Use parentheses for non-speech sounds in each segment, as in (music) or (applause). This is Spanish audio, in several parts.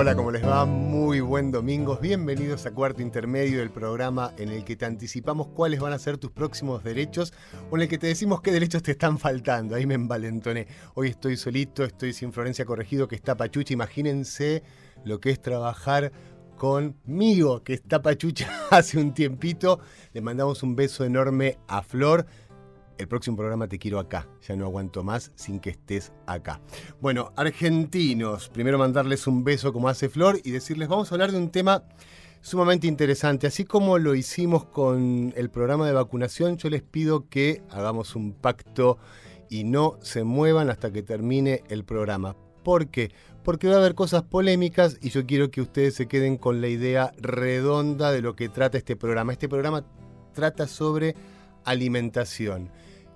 Hola, ¿cómo les va? Muy buen domingo. Bienvenidos a Cuarto Intermedio del programa en el que te anticipamos cuáles van a ser tus próximos derechos o en el que te decimos qué derechos te están faltando. Ahí me envalentoné. Hoy estoy solito, estoy sin Florencia Corregido, que está pachucha. Imagínense lo que es trabajar conmigo, que está pachucha (laughs) hace un tiempito. Le mandamos un beso enorme a Flor el próximo programa te quiero acá. Ya no aguanto más sin que estés acá. Bueno, argentinos, primero mandarles un beso como hace Flor y decirles, vamos a hablar de un tema sumamente interesante. Así como lo hicimos con el programa de vacunación, yo les pido que hagamos un pacto y no se muevan hasta que termine el programa. ¿Por qué? Porque va a haber cosas polémicas y yo quiero que ustedes se queden con la idea redonda de lo que trata este programa. Este programa trata sobre alimentación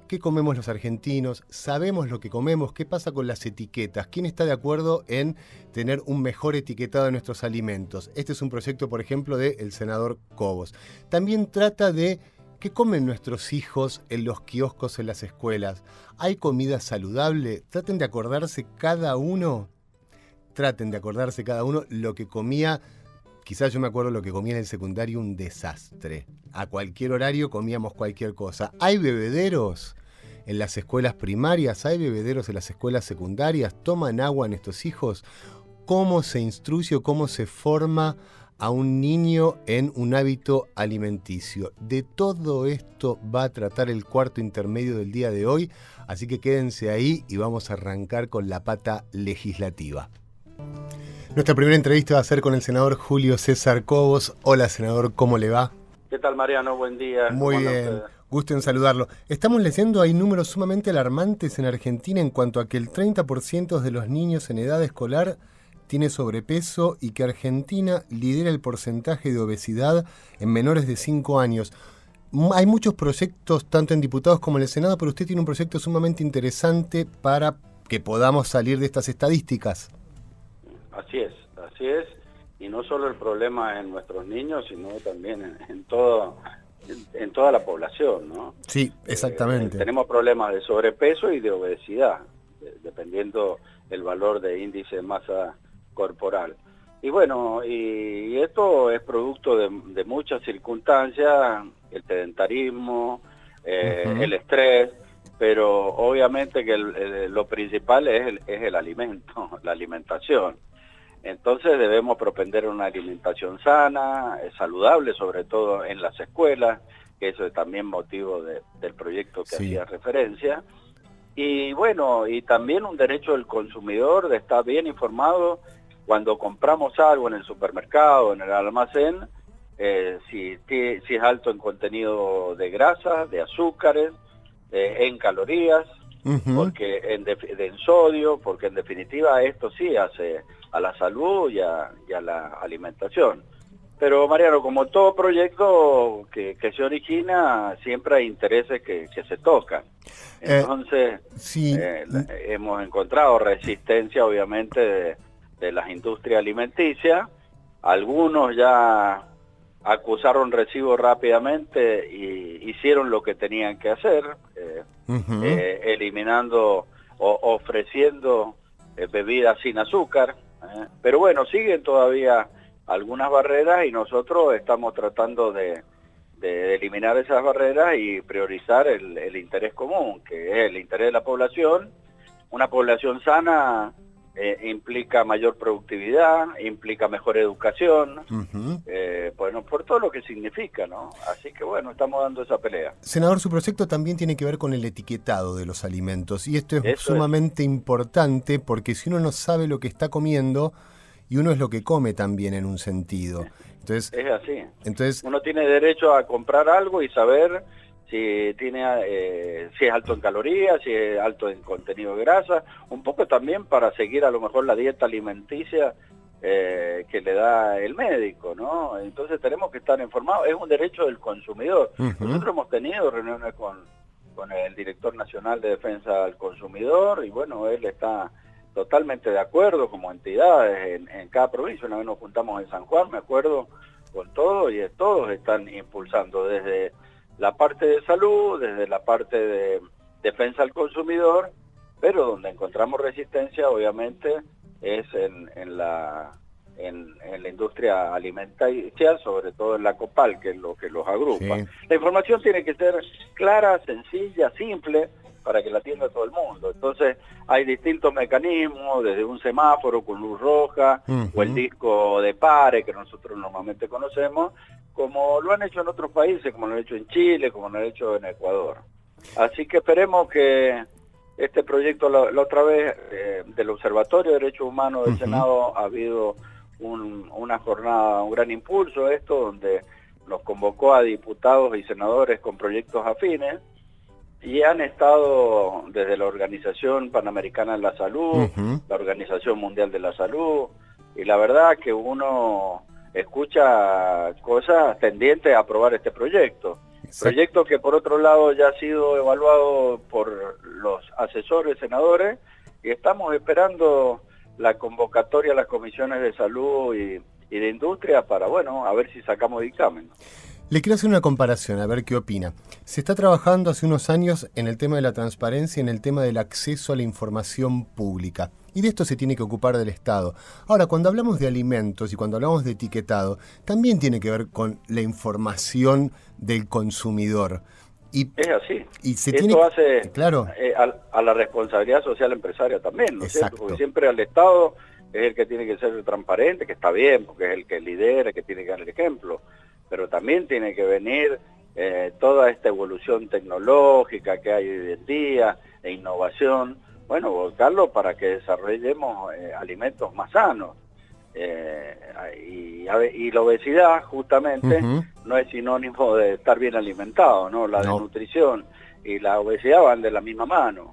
qué comemos los argentinos, sabemos lo que comemos, qué pasa con las etiquetas, quién está de acuerdo en tener un mejor etiquetado de nuestros alimentos. Este es un proyecto, por ejemplo, del senador Cobos. También trata de qué comen nuestros hijos en los kioscos, en las escuelas. ¿Hay comida saludable? Traten de acordarse cada uno, traten de acordarse cada uno lo que comía Quizás yo me acuerdo lo que comía en el secundario, un desastre. A cualquier horario comíamos cualquier cosa. ¿Hay bebederos en las escuelas primarias? ¿Hay bebederos en las escuelas secundarias? ¿Toman agua en estos hijos? ¿Cómo se instruye o cómo se forma a un niño en un hábito alimenticio? De todo esto va a tratar el cuarto intermedio del día de hoy, así que quédense ahí y vamos a arrancar con la pata legislativa. Nuestra primera entrevista va a ser con el senador Julio César Cobos. Hola, senador, ¿cómo le va? ¿Qué tal, Mariano? Buen día. Muy bien, gusto en saludarlo. Estamos leyendo, hay números sumamente alarmantes en Argentina en cuanto a que el 30% de los niños en edad escolar tiene sobrepeso y que Argentina lidera el porcentaje de obesidad en menores de 5 años. Hay muchos proyectos, tanto en diputados como en el Senado, pero usted tiene un proyecto sumamente interesante para que podamos salir de estas estadísticas. Así es, así es. Y no solo el problema en nuestros niños, sino también en, todo en, toda la población, ¿no? Sí, exactamente. Eh, tenemos problemas de sobrepeso y de obesidad, dependiendo el valor de índice de masa corporal. Y bueno, y, esto es producto de, muchas circunstancias, el sedentarismo, eh, el estrés, pero obviamente que lo principal es el, es el alimento, (laughs) la alimentación. Entonces debemos propender una alimentación sana, eh, saludable, sobre todo en las escuelas, que eso es también motivo del proyecto que hacía referencia. Y bueno, y también un derecho del consumidor de estar bien informado cuando compramos algo en el supermercado, en el almacén, eh, si, si es alto en contenido de grasa, de azúcares, eh, en calorías, porque en, en sodio, porque en definitiva esto sí hace a la salud y a, la alimentación. Pero Mariano, como todo proyecto que, se origina, siempre hay intereses que, se tocan. Eh, Entonces, eh, hemos encontrado resistencia, obviamente, de, de, las industrias alimenticias. Algunos ya acusaron recibo rápidamente y hicieron lo que tenían que hacer, eh, eliminando o ofreciendo bebidas sin azúcar, Pero bueno, siguen todavía algunas barreras y nosotros estamos tratando de, eliminar esas barreras y priorizar el, interés común, que es el interés de la población. Una población sana eh, implica mayor productividad, implica mejor educación, eh, bueno, por todo lo que significa, ¿no? Así que bueno, estamos dando esa pelea. Senador, su proyecto también tiene que ver con el etiquetado de los alimentos y esto es sumamente importante porque si uno no sabe lo que está comiendo, y uno es lo que come también en un sentido. Entonces, es así. Entonces, uno tiene derecho a comprar algo y saber si tiene eh, si es alto en calorías, si es alto en contenido de grasa, un poco también para seguir a lo mejor la dieta alimenticia eh, que le da el médico, ¿no? Entonces tenemos que estar informados, es un derecho del consumidor. Nosotros hemos tenido reuniones con, con el director nacional de defensa del consumidor y bueno, él está totalmente de acuerdo como entidades en, cada provincia. Una vez nos juntamos en San Juan, me acuerdo, con todo y todos están impulsando desde la parte de salud, desde la parte de defensa al consumidor, pero donde encontramos resistencia obviamente es en, la en, la industria alimentaria, sobre todo en la COPAL, que es lo que los agrupa. La información tiene que ser clara, sencilla, simple, para que la atienda todo el mundo. Entonces hay distintos mecanismos, desde un semáforo con luz roja o el disco de pare que nosotros normalmente conocemos, como lo han hecho en otros países, como lo han hecho en Chile, como lo han hecho en Ecuador. Así que esperemos que este proyecto, la, otra vez, eh, del Observatorio de Derechos Humanos del Senado, ha habido una jornada, un gran impulso esto, donde nos convocó a diputados y senadores con proyectos afines, y han estado desde la Organización Panamericana de la Salud, la Organización Mundial de la Salud, y la verdad que uno escucha cosas tendientes a aprobar este proyecto. Proyecto que por otro lado ya ha sido evaluado por los asesores senadores y estamos esperando la convocatoria a las comisiones de salud y, y de industria para, bueno, a ver si sacamos dictamen. Le quiero hacer una comparación, a ver qué opina. Se está trabajando hace unos años en el tema de la transparencia, en el tema del acceso a la información pública. Y de esto se tiene que ocupar del Estado. Ahora, cuando hablamos de alimentos y cuando hablamos de etiquetado, también tiene que ver con la información del consumidor. Y, es así. Y se Esto hace claro. Eh, a, la responsabilidad social empresaria también, ¿no es cierto? Porque siempre al Estado es el que tiene que ser transparente, que está bien, porque es el que lidera, que tiene que dar el ejemplo pero también tiene que venir eh, toda esta evolución tecnológica que hay hoy en día, e innovación, bueno, volcarlo para que desarrollemos eh, alimentos más sanos. Eh, y, la obesidad justamente no es sinónimo de estar bien alimentado, ¿no? La desnutrición y la obesidad van de la misma mano,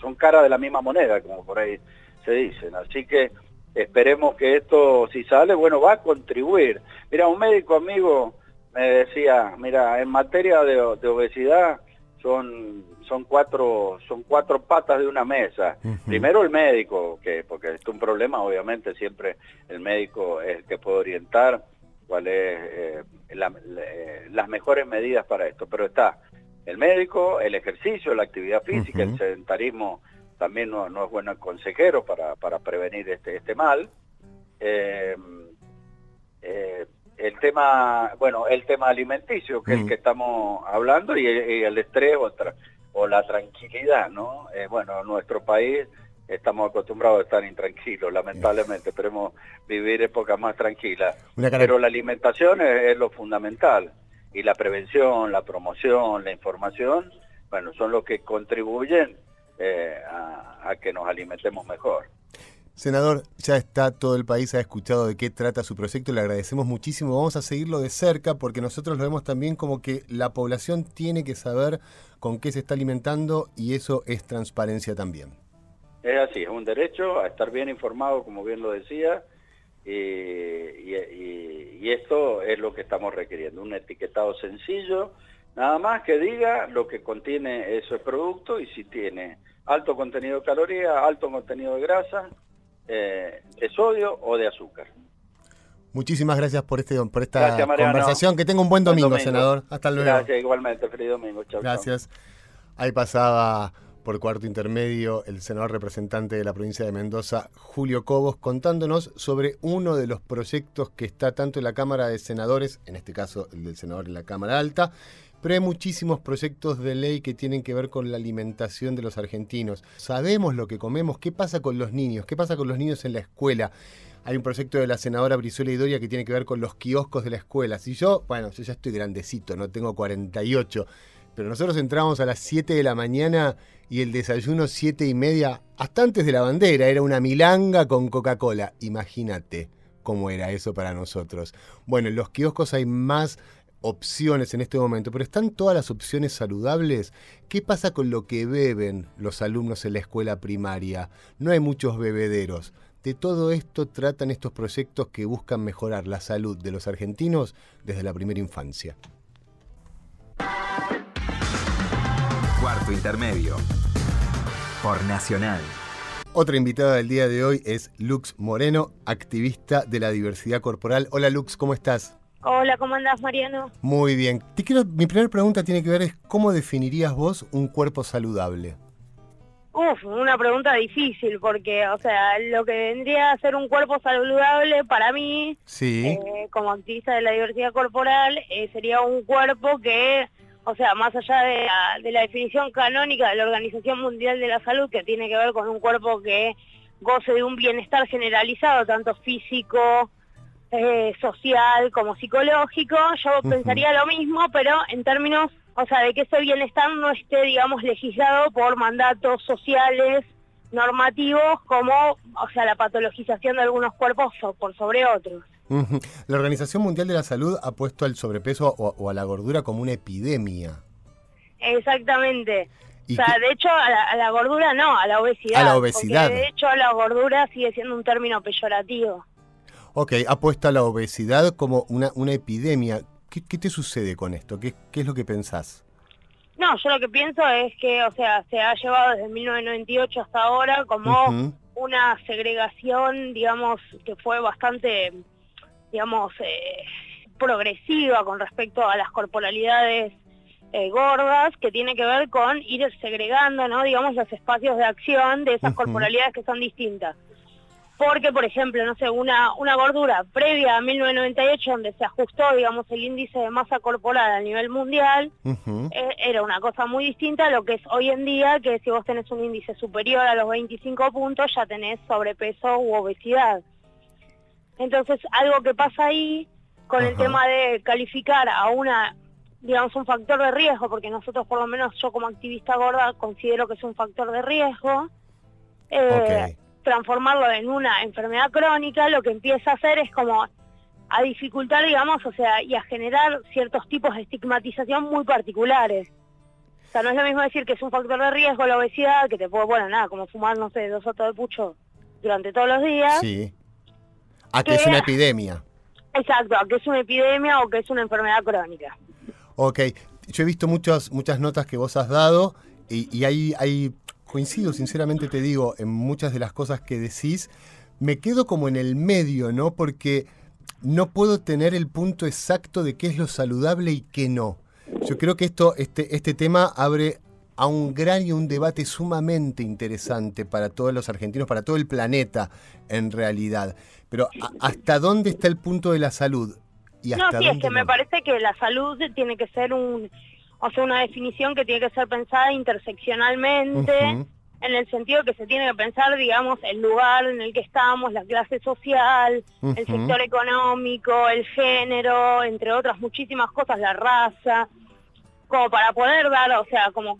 son cara de la misma moneda, como por ahí se dicen. Así que Esperemos que esto, si sale, bueno, va a contribuir. Mira, un médico amigo me decía, mira, en materia de, obesidad son son cuatro son cuatro patas de una mesa. Primero el médico, que porque es un problema, obviamente siempre el médico es el que puede orientar cuál es eh, eh, las mejores medidas para esto. Pero está el médico, el ejercicio, la actividad física, el sedentarismo también no, es buen consejero para, para prevenir este, este mal. Eh, eh, el tema, bueno, el tema alimenticio, que es el que estamos hablando, y el, estrés o, la tranquilidad, ¿no? Eh, bueno, en nuestro país estamos acostumbrados a estar intranquilos, lamentablemente, esperemos vivir épocas más tranquilas. Pero la alimentación es, lo fundamental, y la prevención, la promoción, la información, bueno, son los que contribuyen eh, a, que nos alimentemos mejor. Senador, ya está todo el país, ha escuchado de qué trata su proyecto, le agradecemos muchísimo, vamos a seguirlo de cerca porque nosotros lo vemos también como que la población tiene que saber con qué se está alimentando y eso es transparencia también. Es así, es un derecho a estar bien informado, como bien lo decía, y, y esto es lo que estamos requiriendo, un etiquetado sencillo, nada más que diga lo que contiene ese producto y si tiene alto contenido de calorías, alto contenido de grasa, eh, de sodio o de azúcar. Muchísimas gracias por este por esta conversación. Que tenga un buen domingo, senador. Hasta luego. Gracias, igualmente. Feliz domingo. Chau, gracias. Ahí pasaba por cuarto intermedio el senador representante de la provincia de Mendoza, Julio Cobos, contándonos sobre uno de los proyectos que está tanto en la Cámara de Senadores, en este caso el del senador en la Cámara Alta, pero hay muchísimos proyectos de ley que tienen que ver con la alimentación de los argentinos. Sabemos lo que comemos, qué pasa con los niños, qué pasa con los niños en la escuela. Hay un proyecto de la senadora Brizuela Idoria que tiene que ver con los kioscos de la escuela. Si yo, bueno, yo ya estoy grandecito, no tengo 48, pero nosotros entramos a las 7 de la mañana y el desayuno 7 y media, hasta antes de la bandera, era una milanga con Coca-Cola. Imagínate cómo era eso para nosotros. Bueno, en los kioscos hay más opciones en este momento, pero están todas las opciones saludables. ¿Qué pasa con lo que beben los alumnos en la escuela primaria? No hay muchos bebederos. De todo esto tratan estos proyectos que buscan mejorar la salud de los argentinos desde la primera infancia. Cuarto intermedio. Por Nacional. Otra invitada del día de hoy es Lux Moreno, activista de la diversidad corporal. Hola Lux, ¿cómo estás? Hola, ¿cómo andás, Mariano? Muy bien. Te quiero, mi primera pregunta tiene que ver es cómo definirías vos un cuerpo saludable. Uf, una pregunta difícil porque, o sea, lo que vendría a ser un cuerpo saludable para mí, Sí. eh, como activista de la diversidad corporal, eh, sería un cuerpo que, o sea, más allá de la, de la definición canónica de la Organización Mundial de la Salud, que tiene que ver con un cuerpo que goce de un bienestar generalizado, tanto físico, eh, social como psicológico, yo pensaría lo mismo, pero en términos, o sea, de que ese bienestar no esté, digamos, legislado por mandatos sociales, normativos, como, o sea, la patologización de algunos cuerpos por sobre otros. La Organización Mundial de la Salud ha puesto al sobrepeso o, o a la gordura como una epidemia. Exactamente. ¿Y o sea, qué- de hecho, a la, a la gordura no, a la obesidad. A la obesidad. de hecho, la gordura sigue siendo un término peyorativo. Ok, ha puesto a la obesidad como una, una epidemia. ¿Qué, qué te sucede con esto? ¿Qué, qué es lo que pensás? No, yo lo que pienso es que, o sea, se ha llevado desde 1998 hasta ahora como una segregación, digamos, que fue bastante, digamos, eh, progresiva con respecto a las corporalidades eh, gordas, que tiene que ver con ir segregando, ¿no? Digamos, los espacios de acción de esas Ujú. corporalidades que son distintas. Porque, por ejemplo, no sé, una, una gordura previa a 1998, donde se ajustó, digamos, el índice de masa corporal a nivel mundial, eh, era una cosa muy distinta a lo que es hoy en día, que si vos tenés un índice superior a los 25 puntos, ya tenés sobrepeso u obesidad. Entonces, algo que pasa ahí con el tema de calificar a una, digamos, un factor de riesgo, porque nosotros, por lo menos yo como activista gorda, considero que es un factor de riesgo, eh. Transformarlo en una enfermedad crónica, lo que empieza a hacer es como a dificultar, digamos, o sea, y a generar ciertos tipos de estigmatización muy particulares. O sea, no es lo mismo decir que es un factor de riesgo la obesidad, que te puede, bueno, nada, como fumar, no sé, dos otros de pucho durante todos los días. Sí. A que es una epidemia. Exacto, a que es una epidemia o que es una enfermedad crónica. Ok. Yo he visto muchas, muchas notas que vos has dado y, y hay, hay, coincido sinceramente te digo, en muchas de las cosas que decís. Me quedo como en el medio, ¿no? Porque no puedo tener el punto exacto de qué es lo saludable y qué no. Yo creo que esto, este, este tema abre a un gran y un debate sumamente interesante para todos los argentinos, para todo el planeta, en realidad. Pero ¿a- ¿hasta dónde está el punto de la salud? Y No, hasta sí, es dónde que me no? parece que la salud tiene que ser un, o sea, una definición que tiene que ser pensada interseccionalmente, en el sentido que se tiene que pensar, digamos, el lugar en el que estamos, la clase social, el sector económico, el género, entre otras muchísimas cosas, la raza, como para poder dar, o sea, como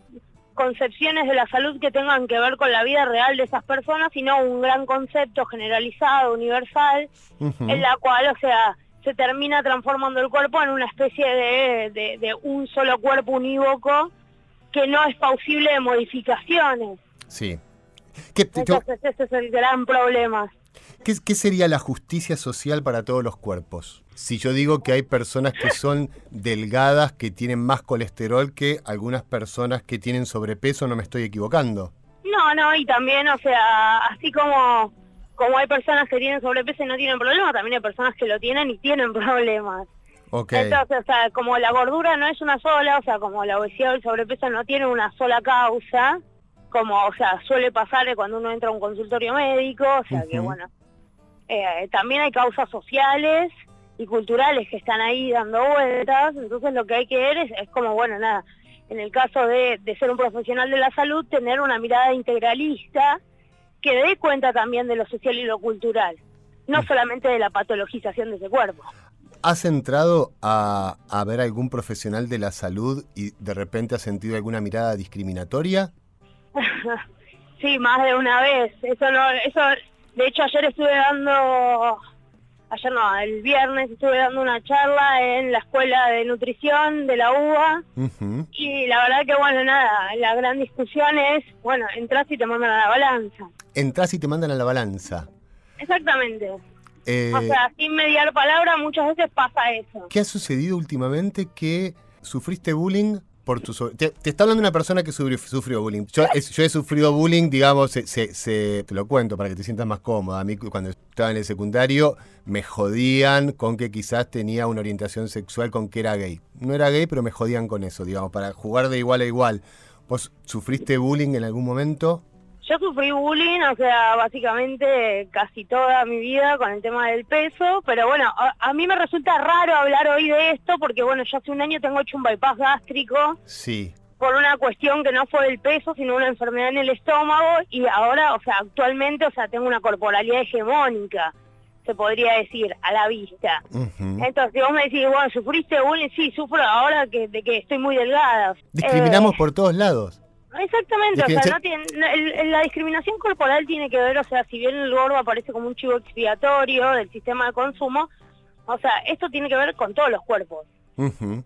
concepciones de la salud que tengan que ver con la vida real de esas personas, sino un gran concepto generalizado, universal, en la cual, o sea, se termina transformando el cuerpo en una especie de, de, de un solo cuerpo unívoco que no es pausible de modificaciones. Sí. ¿Qué, te- te- Entonces ese es el gran problema. qué- qué sería la justicia social para todos los cuerpos? Si yo digo que hay personas que son delgadas, que tienen más colesterol que algunas personas que tienen sobrepeso, no me estoy equivocando. No, no, y también, o sea, así como, como hay personas que tienen sobrepeso y no tienen problemas, también hay personas que lo tienen y tienen (laughs) problemas. Entonces, o sea, como la gordura no es una sola, o sea, como la obesidad o el sobrepeso no tiene una sola causa, como, o sea, suele pasar cuando uno entra a un consultorio médico, o sea, que bueno, eh, también hay causas sociales y culturales que están ahí dando vueltas, entonces lo que hay que ver es, es como, bueno, nada, en el caso de, de ser un profesional de la salud, tener una mirada integralista que dé cuenta también de lo social y lo cultural, no solamente de la patologización de ese cuerpo. ¿Has entrado a, a ver algún profesional de la salud y de repente has sentido alguna mirada discriminatoria? (laughs) sí, más de una vez. Eso no, eso, de hecho ayer estuve dando, ayer no, el viernes estuve dando una charla en la escuela de nutrición de la UBA y la verdad que bueno, nada, la gran discusión es, bueno, entras y te mandan a la balanza. Entrás y te mandan a la balanza. Exactamente. Eh, O sea, sin mediar palabra muchas veces pasa eso. ¿Qué ha sucedido últimamente que sufriste bullying por tu te, te está hablando una persona que sufrió, bullying. Yo, yo he sufrido bullying, digamos, se, se- se- te lo cuento para que te sientas más cómoda. A mí cuando estaba en el secundario me jodían con que quizás tenía una orientación sexual con que era gay. No era gay, pero me jodían con eso, digamos, para jugar de igual a igual. ¿Vos sufriste bullying en algún momento? Yo sufrí bullying, o sea, básicamente casi toda mi vida con el tema del peso, pero bueno, a, a mí me resulta raro hablar hoy de esto porque bueno, yo hace un año tengo hecho un bypass gástrico Sí. por una cuestión que no fue del peso, sino una enfermedad en el estómago y ahora, o sea, actualmente, o sea, tengo una corporalidad hegemónica, se podría decir, a la vista. Ujú. Entonces, si vos me decís, bueno, ¿sufriste bullying? Sí, sufro ahora que, de que estoy muy delgada. Discriminamos Eh, por todos lados. Exactamente, o sea, no tiene, el- la discriminación corporal tiene que ver, o sea, si bien el gordo aparece como un chivo expiatorio del sistema de consumo, o sea, esto tiene que ver con todos los cuerpos. Ujú.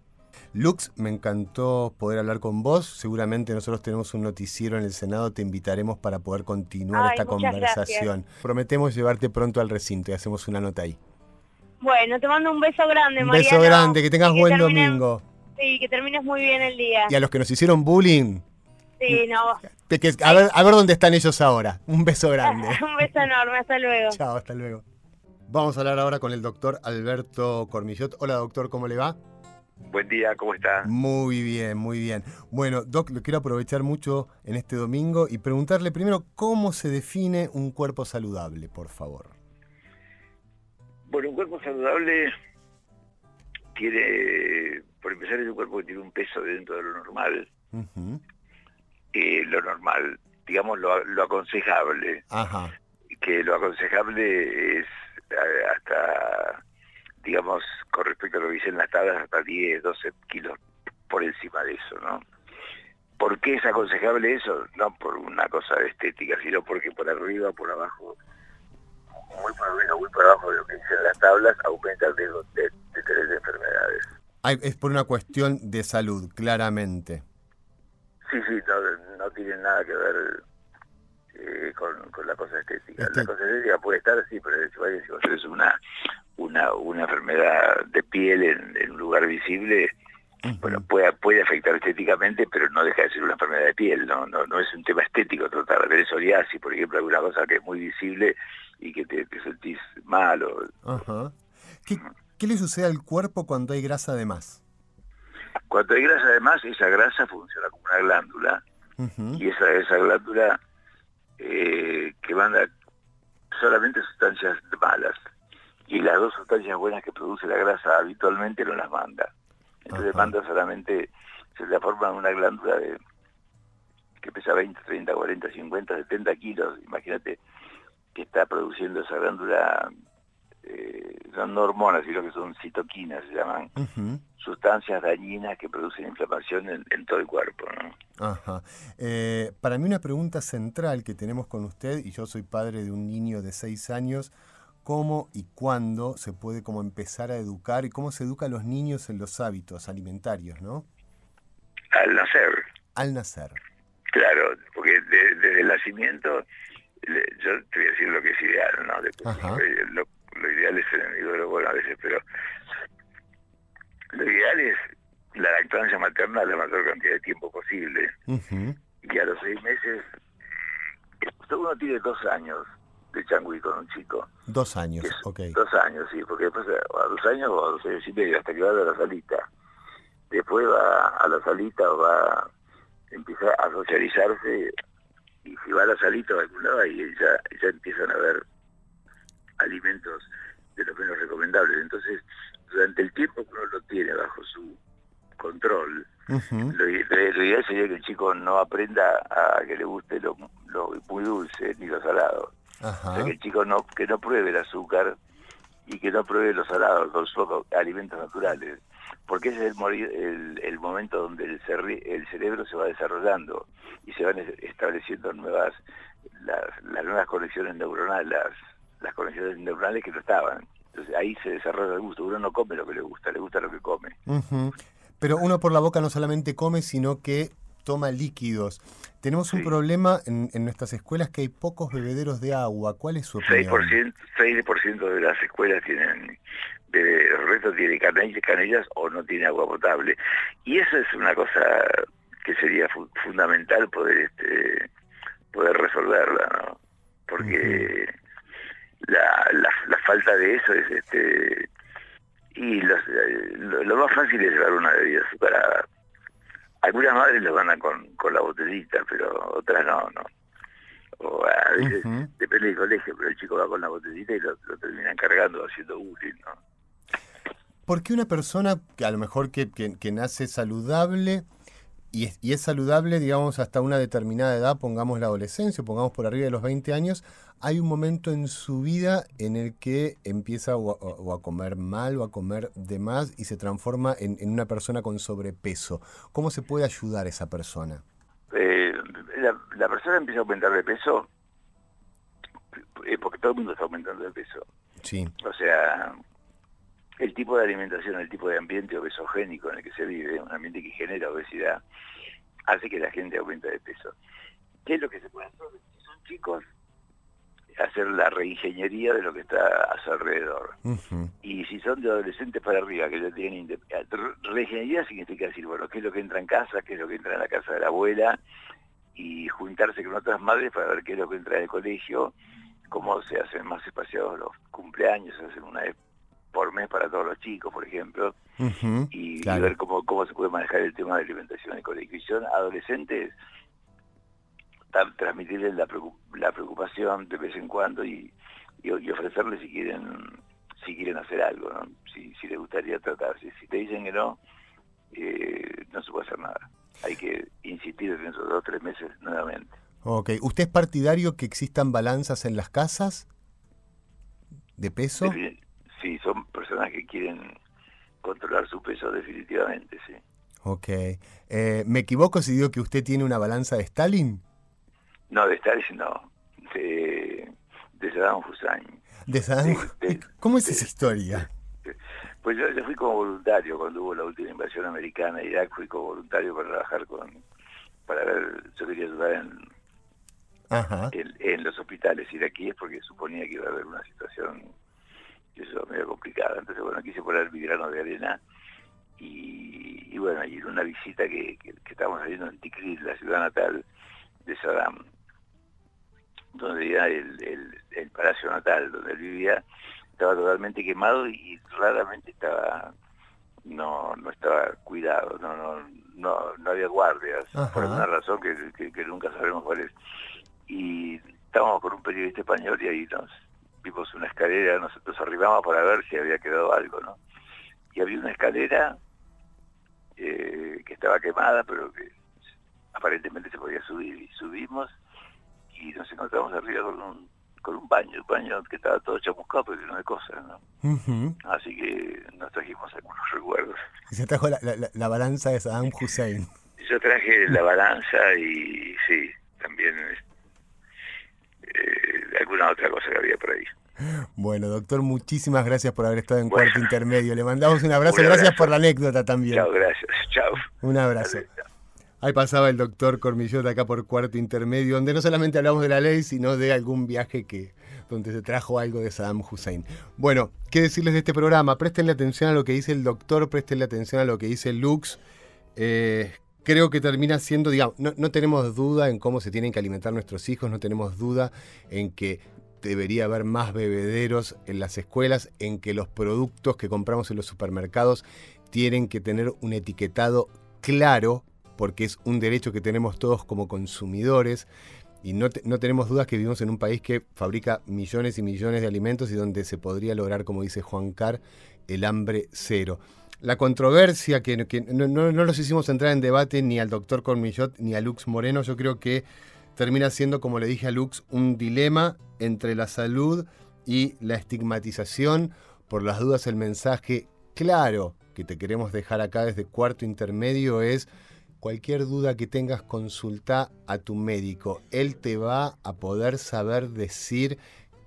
Lux, me encantó poder hablar con vos. Seguramente nosotros tenemos un noticiero en el Senado, te invitaremos para poder continuar Ay, esta conversación. Prometemos llevarte pronto al recinto y hacemos una nota ahí. Bueno, te mando un beso grande, Un beso grande, que tengas buen domingo. Sí, que termines muy bien el día. Y a los que nos hicieron bullying, Sí, no. de que- a, ver, a ver dónde están ellos ahora. Un beso grande. (laughs) un beso enorme, hasta luego. Chao, hasta luego. Vamos a hablar ahora con el doctor Alberto Cormillot. Hola doctor, ¿cómo le va? Buen día, ¿cómo está? Muy bien, muy bien. Bueno, Doc, lo quiero aprovechar mucho en este domingo y preguntarle primero cómo se define un cuerpo saludable, por favor. Bueno, un cuerpo saludable tiene, por empezar, es un cuerpo que tiene un peso dentro de lo normal. Eh, lo normal, digamos, lo, lo aconsejable. Ajá. Que lo aconsejable es eh, hasta, digamos, con respecto a lo que dicen las tablas, hasta 10, 12 kilos por encima de eso, ¿no? ¿Por qué es aconsejable eso? No por una cosa de estética, sino porque por arriba, por abajo, muy por arriba, muy por abajo de lo que dicen las tablas, aumenta el riesgo de, de tener enfermedades. Ay, es por una cuestión de salud, claramente. Sí, sí, no, no tiene nada que ver eh, con, con la cosa estética. Este- La cosa estética puede estar, sí, pero si vaya, si vos tenés una, una, una enfermedad de piel en, en un lugar visible, bueno, puede, puede afectar estéticamente, pero no deja de ser una enfermedad de piel, no no, no es un tema estético tratar de psoriasis, por ejemplo, alguna cosa que es muy visible y que te, te sentís mal o. ¿Qué, qué le sucede al cuerpo cuando hay grasa de más? Cuando hay grasa además, esa grasa funciona como una glándula Y esa, esa glándula eh, que manda solamente sustancias malas y las dos sustancias buenas que produce la grasa habitualmente no las manda. Entonces manda solamente, se la forma una glándula de que pesa 20, 30, 40, 50, 70 kilos. Imagínate que está produciendo esa glándula, eh, son no hormonas, sino que son citoquinas, se llaman sustancias dañinas que producen inflamación en, en todo el cuerpo. ¿no? Ajá. Eh, para mí una pregunta central que tenemos con usted, y yo soy padre de un niño de 6 años, ¿cómo y cuándo se puede como empezar a educar y cómo se educa a los niños en los hábitos alimentarios, ¿no? Al nacer, Al nacer. claro, porque de- desde el nacimiento, yo te voy a decir lo que es ideal, ¿no? Después, eh, lo, lo ideal es el bueno a veces, pero lo ideal es la lactancia materna la mayor cantidad de tiempo posible. Ujú. Y a los seis meses, eh, uno tiene dos años de changüí con un chico. Dos años, Es- ok. Dos años, sí, porque después eh, a dos años o a dos años y medio, hasta que va a la salita. Después va a la salita o va empieza a socializarse y si va a la salita o a algún lado ahí ya, ya empiezan a ver alimentos de los menos recomendables. Entonces, durante el tiempo que uno lo tiene bajo su control, lo, ideal sería que el chico no aprenda a que le guste lo, lo muy dulce ni lo salado. O sea, que el chico no, que no pruebe el azúcar y que no pruebe los salados, los, los alimentos naturales, porque ese es el, mori- el, el momento donde el, cerri- el cerebro se va desarrollando y se van es- estableciendo nuevas las, las nuevas conexiones neuronales, las, las conexiones neuronales que no estaban. Entonces ahí se desarrolla el gusto. Uno no come lo que le gusta, le gusta lo que come. Pero uno por la boca no solamente come, sino que toma líquidos. Tenemos un problema en, nuestras escuelas que hay pocos bebederos de agua. ¿Cuál es su opinión? 6%, 6 de las escuelas tienen el resto tiene canillas o no tiene agua potable. Y eso es una cosa que sería fundamental poder este poder resolverla, ¿no? Porque la, la, falta de eso es este y lo, más fácil es llevar una bebida azucarada. Algunas madres lo van a con, con la botellita, pero otras no, no. O a veces, depende del colegio, pero el chico va con la botellita y lo, lo terminan cargando haciendo bullying, ¿no? ¿Por qué una persona que a lo mejor que, que, nace saludable y es, y es, saludable, digamos, hasta una determinada edad, pongamos la adolescencia, pongamos por arriba de los 20 años, hay un momento en su vida en el que empieza o a, comer mal o a comer de más y se transforma en, una persona con sobrepeso? ¿Cómo se puede ayudar a esa persona? Eh, la, persona empieza a aumentar de peso eh, porque todo el mundo está aumentando de peso. Sí. O sea, el tipo de alimentación, el tipo de ambiente obesogénico en el que se vive, un ambiente que genera obesidad, hace que la gente aumente de peso. ¿Qué es lo que se puede hacer? Si son chicos, hacer la reingeniería de lo que está a su alrededor. Y si son de adolescentes para arriba, que ya tienen... Reingeniería significa decir, bueno, qué es lo que entra en casa, qué es lo que entra en la casa de la abuela, y juntarse con otras madres para ver qué es lo que entra en el colegio, cómo se hacen más espaciados los cumpleaños, se hacen una por mes para todos los chicos, por ejemplo, y, ver cómo, cómo se puede manejar el tema de alimentación en el colegio. Y son adolescentes, transmitirles la, preocupación de vez en cuando y, y, ofrecerles si quieren si quieren hacer algo, ¿no? si, si les gustaría tratarse. Si te dicen que no, eh, no se puede hacer nada. Hay que insistir en esos dos o tres meses nuevamente. Ok, ¿usted es partidario que existan balanzas en las casas de peso? Personas que quieren controlar su peso definitivamente, sí. Ok. Eh, ¿Me equivoco si digo que usted tiene una balanza de Stalin? No, de Stalin no. De, de Saddam Hussein. ¿De Saddam ¿Cómo es esa historia? Pues yo, fui como voluntario cuando hubo la última invasión americana a Irak, fui como voluntario para trabajar con, para ver, yo quería ayudar en, en, en los hospitales iraquíes porque suponía que iba a haber una situación eso medio complicado. Entonces, bueno, quise poner mi grano de arena y, bueno, y en una visita que, que, estábamos haciendo en Tikrit, la ciudad natal de Saddam, donde ya el, el, palacio natal donde él vivía estaba totalmente quemado y raramente estaba no no estaba cuidado no no no, no había guardias por una razón que, que, nunca sabremos cuál es y estábamos con un periodista español y ahí nos vimos una escalera, nosotros arribamos para ver si había quedado algo, ¿no? Y había una escalera eh, que estaba quemada, pero que aparentemente se podía subir. Y subimos y nos encontramos arriba con un, con un baño, un baño que estaba todo chamuscado, pero lleno de cosas, ¿no? Así que nos trajimos algunos recuerdos. Y se trajo la, la, balanza de Saddam Hussein. Yo traje la balanza y sí, también alguna otra cosa que había por ahí. Bueno, doctor, muchísimas gracias por haber estado en cuarto intermedio. Le mandamos un abrazo. Gracias por la anécdota también. Chao, gracias. Chao. Un abrazo. Ahí pasaba el doctor Cormillot acá por cuarto intermedio, donde no solamente hablamos de la ley, sino de algún viaje que donde se trajo algo de Saddam Hussein. Bueno, ¿qué decirles de este programa? Prestenle atención a lo que dice el doctor, prestenle atención a lo que dice Lux. Eh, creo que termina siendo, digamos, no, tenemos duda en cómo se tienen que alimentar nuestros hijos, no tenemos duda en que debería haber más bebederos en las escuelas, en que los productos que compramos en los supermercados tienen que tener un etiquetado claro, porque es un derecho que tenemos todos como consumidores. Y no, no, tenemos dudas que vivimos en un país que fabrica millones y millones de alimentos y donde se podría lograr, como dice Juan Carr, el hambre cero la controversia, que, no, no, los hicimos entrar en debate ni al doctor Cormillot ni a Lux Moreno, yo creo que termina siendo, como le dije a Lux, un dilema entre la salud y la estigmatización. Por las dudas, el mensaje claro que te queremos dejar acá desde cuarto intermedio es cualquier duda que tengas, consulta a tu médico. Él te va a poder saber decir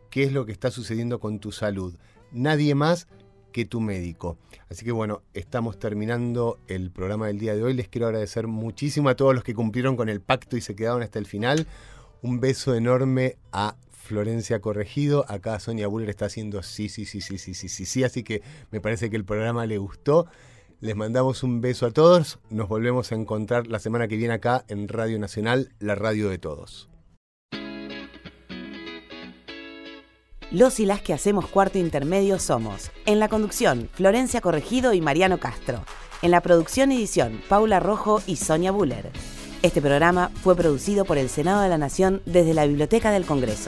qué es lo que está sucediendo con tu salud. Nadie más que tu médico. Así que bueno, estamos terminando el programa del día de hoy. Les quiero agradecer muchísimo a todos los que cumplieron con el pacto y se quedaron hasta el final. Un beso enorme a Florencia Corregido. Acá Sonia Buller está haciendo sí, sí, sí, sí, sí, sí, sí, sí. Así que me parece que el programa le gustó. Les mandamos un beso a todos. Nos volvemos a encontrar la semana que viene acá en Radio Nacional, la radio de todos. Los y las que hacemos cuarto intermedio somos, en la conducción, Florencia Corregido y Mariano Castro. En la producción y edición, Paula Rojo y Sonia Buller. Este programa fue producido por el Senado de la Nación desde la Biblioteca del Congreso.